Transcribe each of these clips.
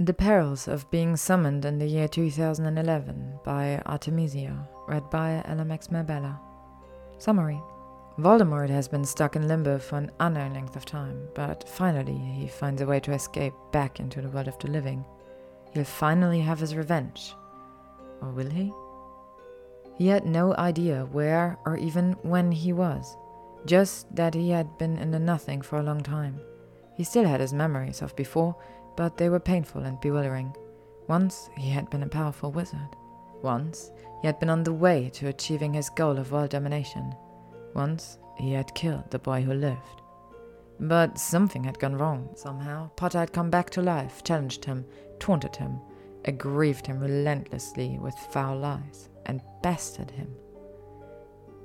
The Perils of Being Summoned in the Year 2011 by Artemisia, read by LMX Mabella. Summary Voldemort has been stuck in limbo for an unknown length of time, but finally he finds a way to escape back into the world of the living. He'll finally have his revenge. Or will he? He had no idea where or even when he was, just that he had been in the nothing for a long time. He still had his memories of before, but they were painful and bewildering. Once he had been a powerful wizard. Once he had been on the way to achieving his goal of world domination. Once he had killed the boy who lived. But something had gone wrong. Somehow, Potter had come back to life, challenged him, taunted him, aggrieved him relentlessly with foul lies, and bested him.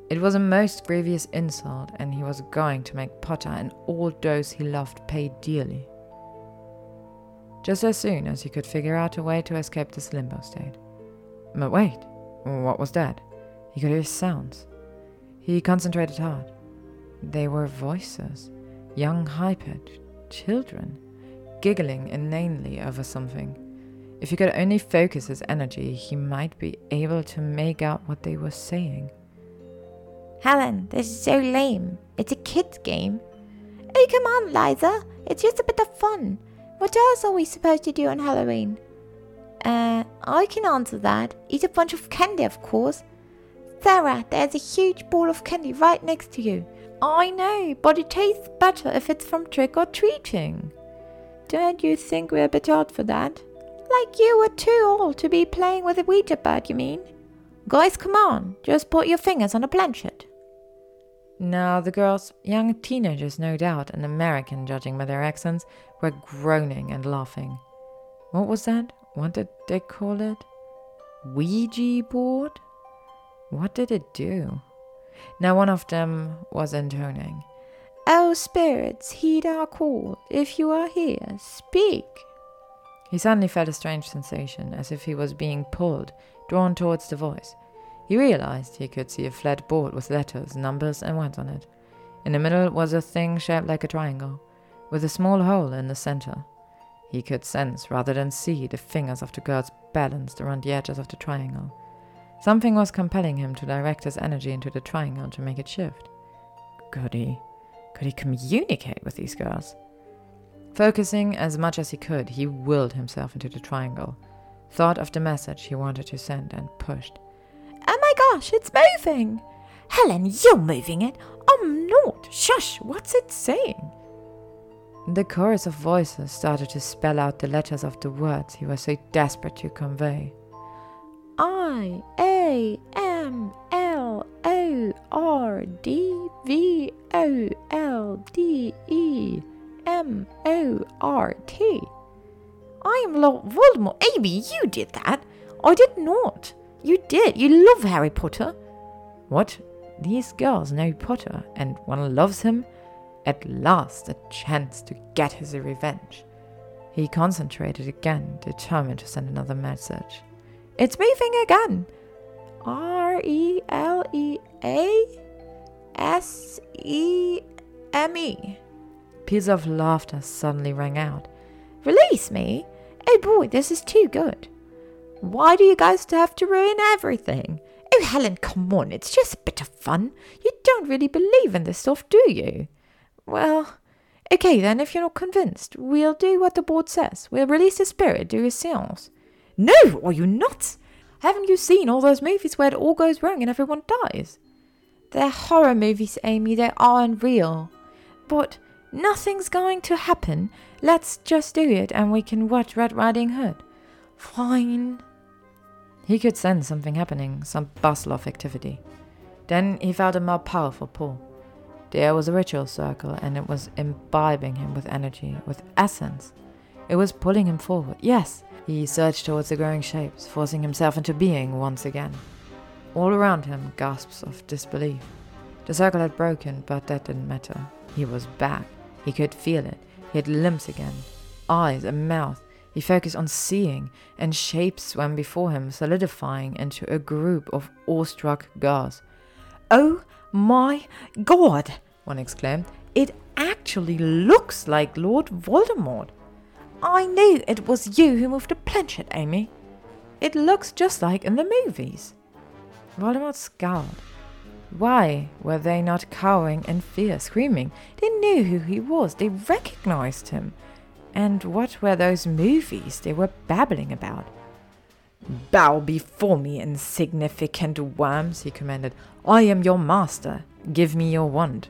It was a most grievous insult, and he was going to make Potter and all those he loved pay dearly just as soon as he could figure out a way to escape this limbo state. But wait, what was that? He could hear sounds. He concentrated hard. They were voices, young, high pitched children, giggling inanely over something. If he could only focus his energy, he might be able to make out what they were saying. Helen, this is so lame. It's a kid's game. Oh, come on, Liza. It's just a bit of fun. What else are we supposed to do on Halloween? Uh, I can answer that. Eat a bunch of candy, of course. Sarah, there's a huge ball of candy right next to you. I know, but it tastes better if it's from trick or treating. Don't you think we're a bit old for that? Like you were too old to be playing with a Ouija board, you mean? Guys, come on, just put your fingers on the planchette. Now, the girls, young teenagers no doubt, and American judging by their accents, were groaning and laughing. What was that? What did they call it? Ouija board? What did it do? Now, one of them was intoning. Oh, spirits, heed our call. If you are here, speak. He suddenly felt a strange sensation, as if he was being pulled, drawn towards the voice. He realized he could see a flat board with letters, numbers, and words on it. In the middle was a thing shaped like a triangle, with a small hole in the center. He could sense rather than see the fingers of the girls balanced around the edges of the triangle. Something was compelling him to direct his energy into the triangle to make it shift. Could he? Could he communicate with these girls? Focusing as much as he could, he willed himself into the triangle, thought of the message he wanted to send, and pushed. Oh my gosh, it's moving! Helen, you're moving it. I'm not. Shush, what's it saying? The chorus of voices started to spell out the letters of the words he was so desperate to convey. I A M L O R D V O L D E M O R T. I am Lord Voldemort. Amy, you did that. I did not. You did. You love Harry Potter. What? These girls know Potter, and one loves him? At last, a chance to get his revenge. He concentrated again, determined to send another message. It's moving again. R E L E A S E M E. Peals of laughter suddenly rang out. Release me? Oh boy, this is too good. Why do you guys have to ruin everything? Oh, Helen, come on, it's just a bit of fun. You don't really believe in this stuff, do you? Well, okay then, if you're not convinced, we'll do what the board says. We'll release the spirit, do a seance. No, are you nuts? Haven't you seen all those movies where it all goes wrong and everyone dies? They're horror movies, Amy, they aren't real. But nothing's going to happen. Let's just do it and we can watch Red Riding Hood. Fine. He could sense something happening, some bustle of activity. Then he felt a more powerful pull. There was a ritual circle, and it was imbibing him with energy, with essence. It was pulling him forward. Yes, he surged towards the growing shapes, forcing himself into being once again. All around him, gasps of disbelief. The circle had broken, but that didn't matter. He was back. He could feel it. He had limbs again, eyes, a mouth, he focused on seeing, and shapes swam before him, solidifying into a group of awestruck girls. Oh my god! one exclaimed. It actually looks like Lord Voldemort. I knew it was you who moved the planchette, Amy. It looks just like in the movies. Voldemort scowled. Why were they not cowering in fear, screaming? They knew who he was, they recognized him. And what were those movies they were babbling about? Bow before me, insignificant worms, he commanded. I am your master. Give me your wand.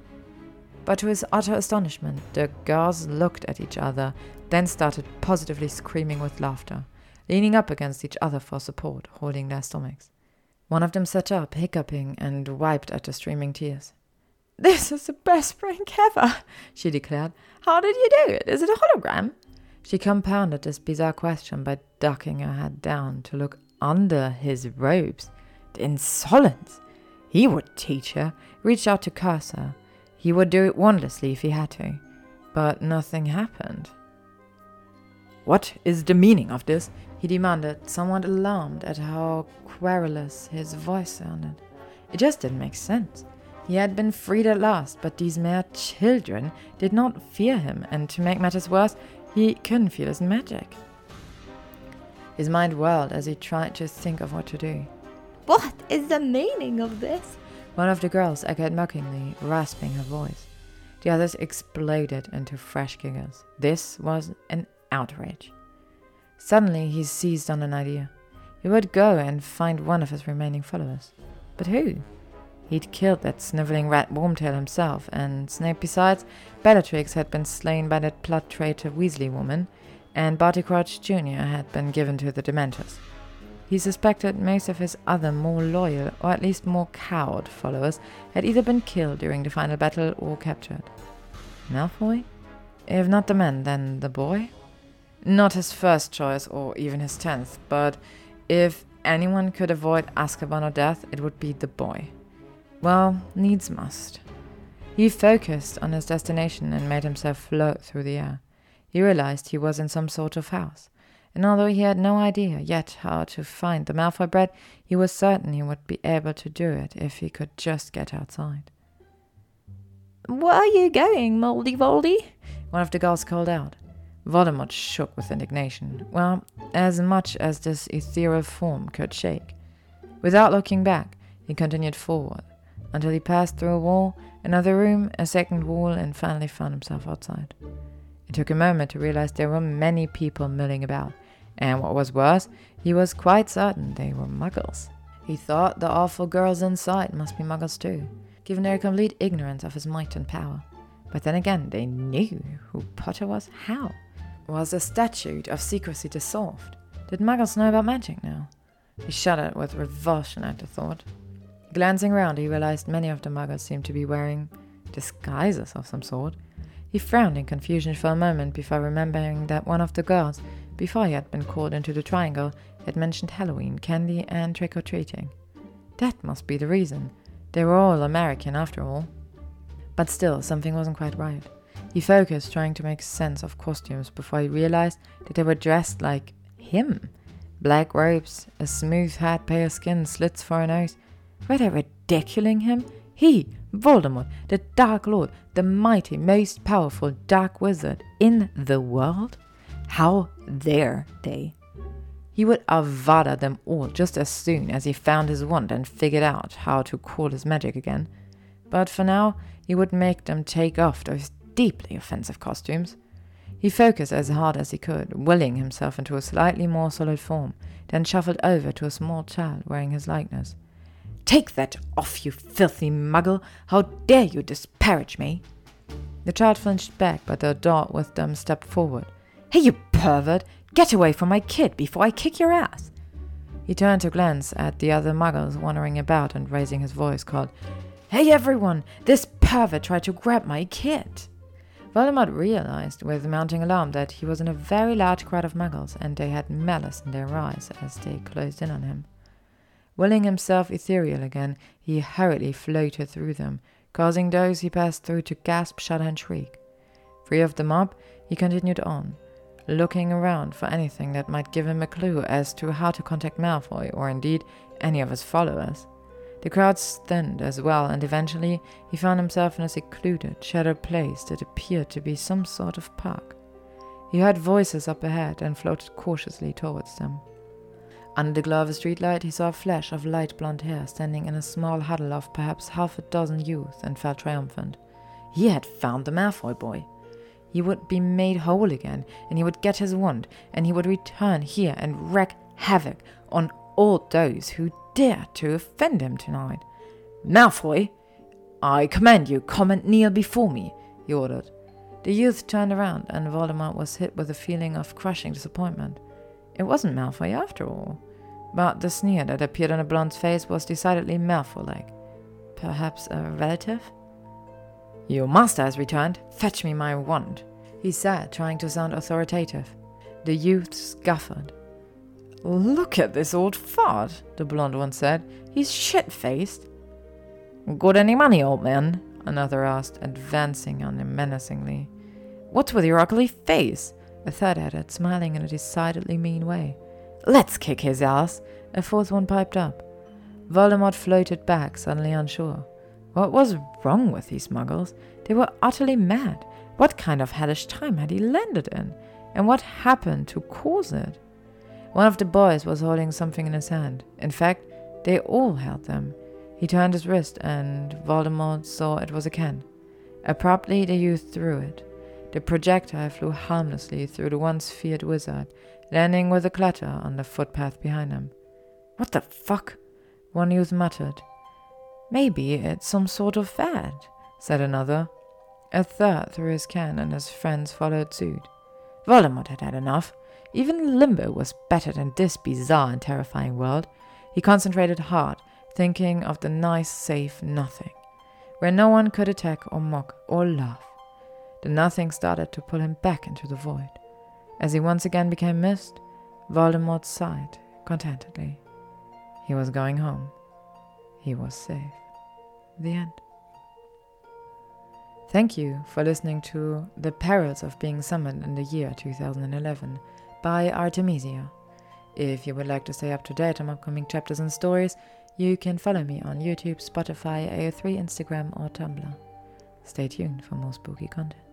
But to his utter astonishment, the girls looked at each other, then started positively screaming with laughter, leaning up against each other for support, holding their stomachs. One of them sat up, hiccuping, and wiped at the streaming tears. This is the best prank ever, she declared. How did you do it? Is it a hologram? She compounded this bizarre question by ducking her head down to look under his robes. The insolence! He would teach her, reach out to curse her. He would do it wordlessly if he had to. But nothing happened. What is the meaning of this? he demanded, somewhat alarmed at how querulous his voice sounded. It just didn't make sense. He had been freed at last, but these mere children did not fear him, and to make matters worse, he couldn't feel his magic. His mind whirled as he tried to think of what to do. What is the meaning of this? One of the girls echoed mockingly, rasping her voice. The others exploded into fresh giggles. This was an outrage. Suddenly, he seized on an idea. He would go and find one of his remaining followers. But who? He'd killed that sniveling rat Wormtail himself, and Snape besides, Bellatrix had been slain by that blood traitor Weasley woman, and Barty Crouch Jr. had been given to the Dementors. He suspected most of his other more loyal, or at least more cowed, followers had either been killed during the final battle or captured. Malfoy? If not the man, then the boy? Not his first choice or even his tenth, but if anyone could avoid Azkaban or death, it would be the boy. Well, needs must. He focused on his destination and made himself float through the air. He realized he was in some sort of house, and although he had no idea yet how to find the Malfoy bread, he was certain he would be able to do it if he could just get outside. Where are you going, Moldy Voldy? One of the girls called out. Voldemort shook with indignation. Well, as much as this ethereal form could shake. Without looking back, he continued forward until he passed through a wall, another room, a second wall, and finally found himself outside. It took a moment to realize there were many people milling about, and what was worse, he was quite certain they were muggles. He thought the awful girls inside must be muggles too, given their complete ignorance of his might and power. But then again, they knew who Potter was. How? Was the statute of secrecy dissolved? Did muggles know about magic now? He shuddered with revulsion at the thought. Glancing round, he realized many of the muggles seemed to be wearing disguises of some sort. He frowned in confusion for a moment before remembering that one of the girls, before he had been called into the triangle, had mentioned Halloween, candy, and trick or treating. That must be the reason. They were all American after all. But still, something wasn't quite right. He focused, trying to make sense of costumes, before he realized that they were dressed like him. Black robes, a smooth hat, pale skin, slits for a nose. Were they ridiculing him? He, Voldemort, the Dark Lord, the mighty, most powerful dark wizard in the world? How dare they? He would avada them all just as soon as he found his wand and figured out how to call his magic again. But for now, he would make them take off those deeply offensive costumes. He focused as hard as he could, willing himself into a slightly more solid form, then shuffled over to a small child wearing his likeness. Take that off, you filthy muggle! How dare you disparage me! The child flinched back, but the adult with them stepped forward. Hey, you pervert! Get away from my kid before I kick your ass! He turned to glance at the other muggles wandering about and raising his voice called, Hey everyone! This pervert tried to grab my kid! Voldemort realized with mounting alarm that he was in a very large crowd of muggles, and they had malice in their eyes as they closed in on him. Willing himself ethereal again, he hurriedly floated through them, causing those he passed through to gasp, shudder, and shriek. Free of the mob, he continued on, looking around for anything that might give him a clue as to how to contact Malfoy, or indeed any of his followers. The crowds thinned as well, and eventually he found himself in a secluded, shadowed place that appeared to be some sort of park. He heard voices up ahead and floated cautiously towards them. Under the glow of a streetlight, he saw a flash of light blonde hair standing in a small huddle of perhaps half a dozen youths and felt triumphant. He had found the Malfoy boy. He would be made whole again, and he would get his wand, and he would return here and wreak havoc on all those who dared to offend him tonight. Malfoy, I command you, come and kneel before me, he ordered. The youth turned around, and Voldemort was hit with a feeling of crushing disappointment. It wasn't Malfoy after all, but the sneer that appeared on the blonde's face was decidedly Malfoy-like. Perhaps a relative? Your master has returned. Fetch me my wand, he said, trying to sound authoritative. The youth scoffed. Look at this old fart, the blonde one said. He's shit faced. Got any money, old man? Another asked, advancing on him menacingly. What's with your ugly face? A third added, smiling in a decidedly mean way. Let's kick his ass, a fourth one piped up. Voldemort floated back, suddenly unsure. What was wrong with these muggles? They were utterly mad. What kind of hellish time had he landed in? And what happened to cause it? One of the boys was holding something in his hand. In fact, they all held them. He turned his wrist, and Voldemort saw it was a can. Abruptly, the youth threw it. The projectile flew harmlessly through the once feared wizard, landing with a clatter on the footpath behind him. What the fuck? One youth muttered. Maybe it's some sort of fad, said another. A third threw his can, and his friends followed suit. Voldemort had had enough. Even Limbo was better than this bizarre and terrifying world. He concentrated hard, thinking of the nice, safe nothing, where no one could attack or mock or laugh. The nothing started to pull him back into the void. As he once again became mist, Voldemort sighed contentedly. He was going home. He was safe. The end. Thank you for listening to The Perils of Being Summoned in the Year 2011 by Artemisia. If you would like to stay up to date on upcoming chapters and stories, you can follow me on YouTube, Spotify, AO3, Instagram, or Tumblr. Stay tuned for more spooky content.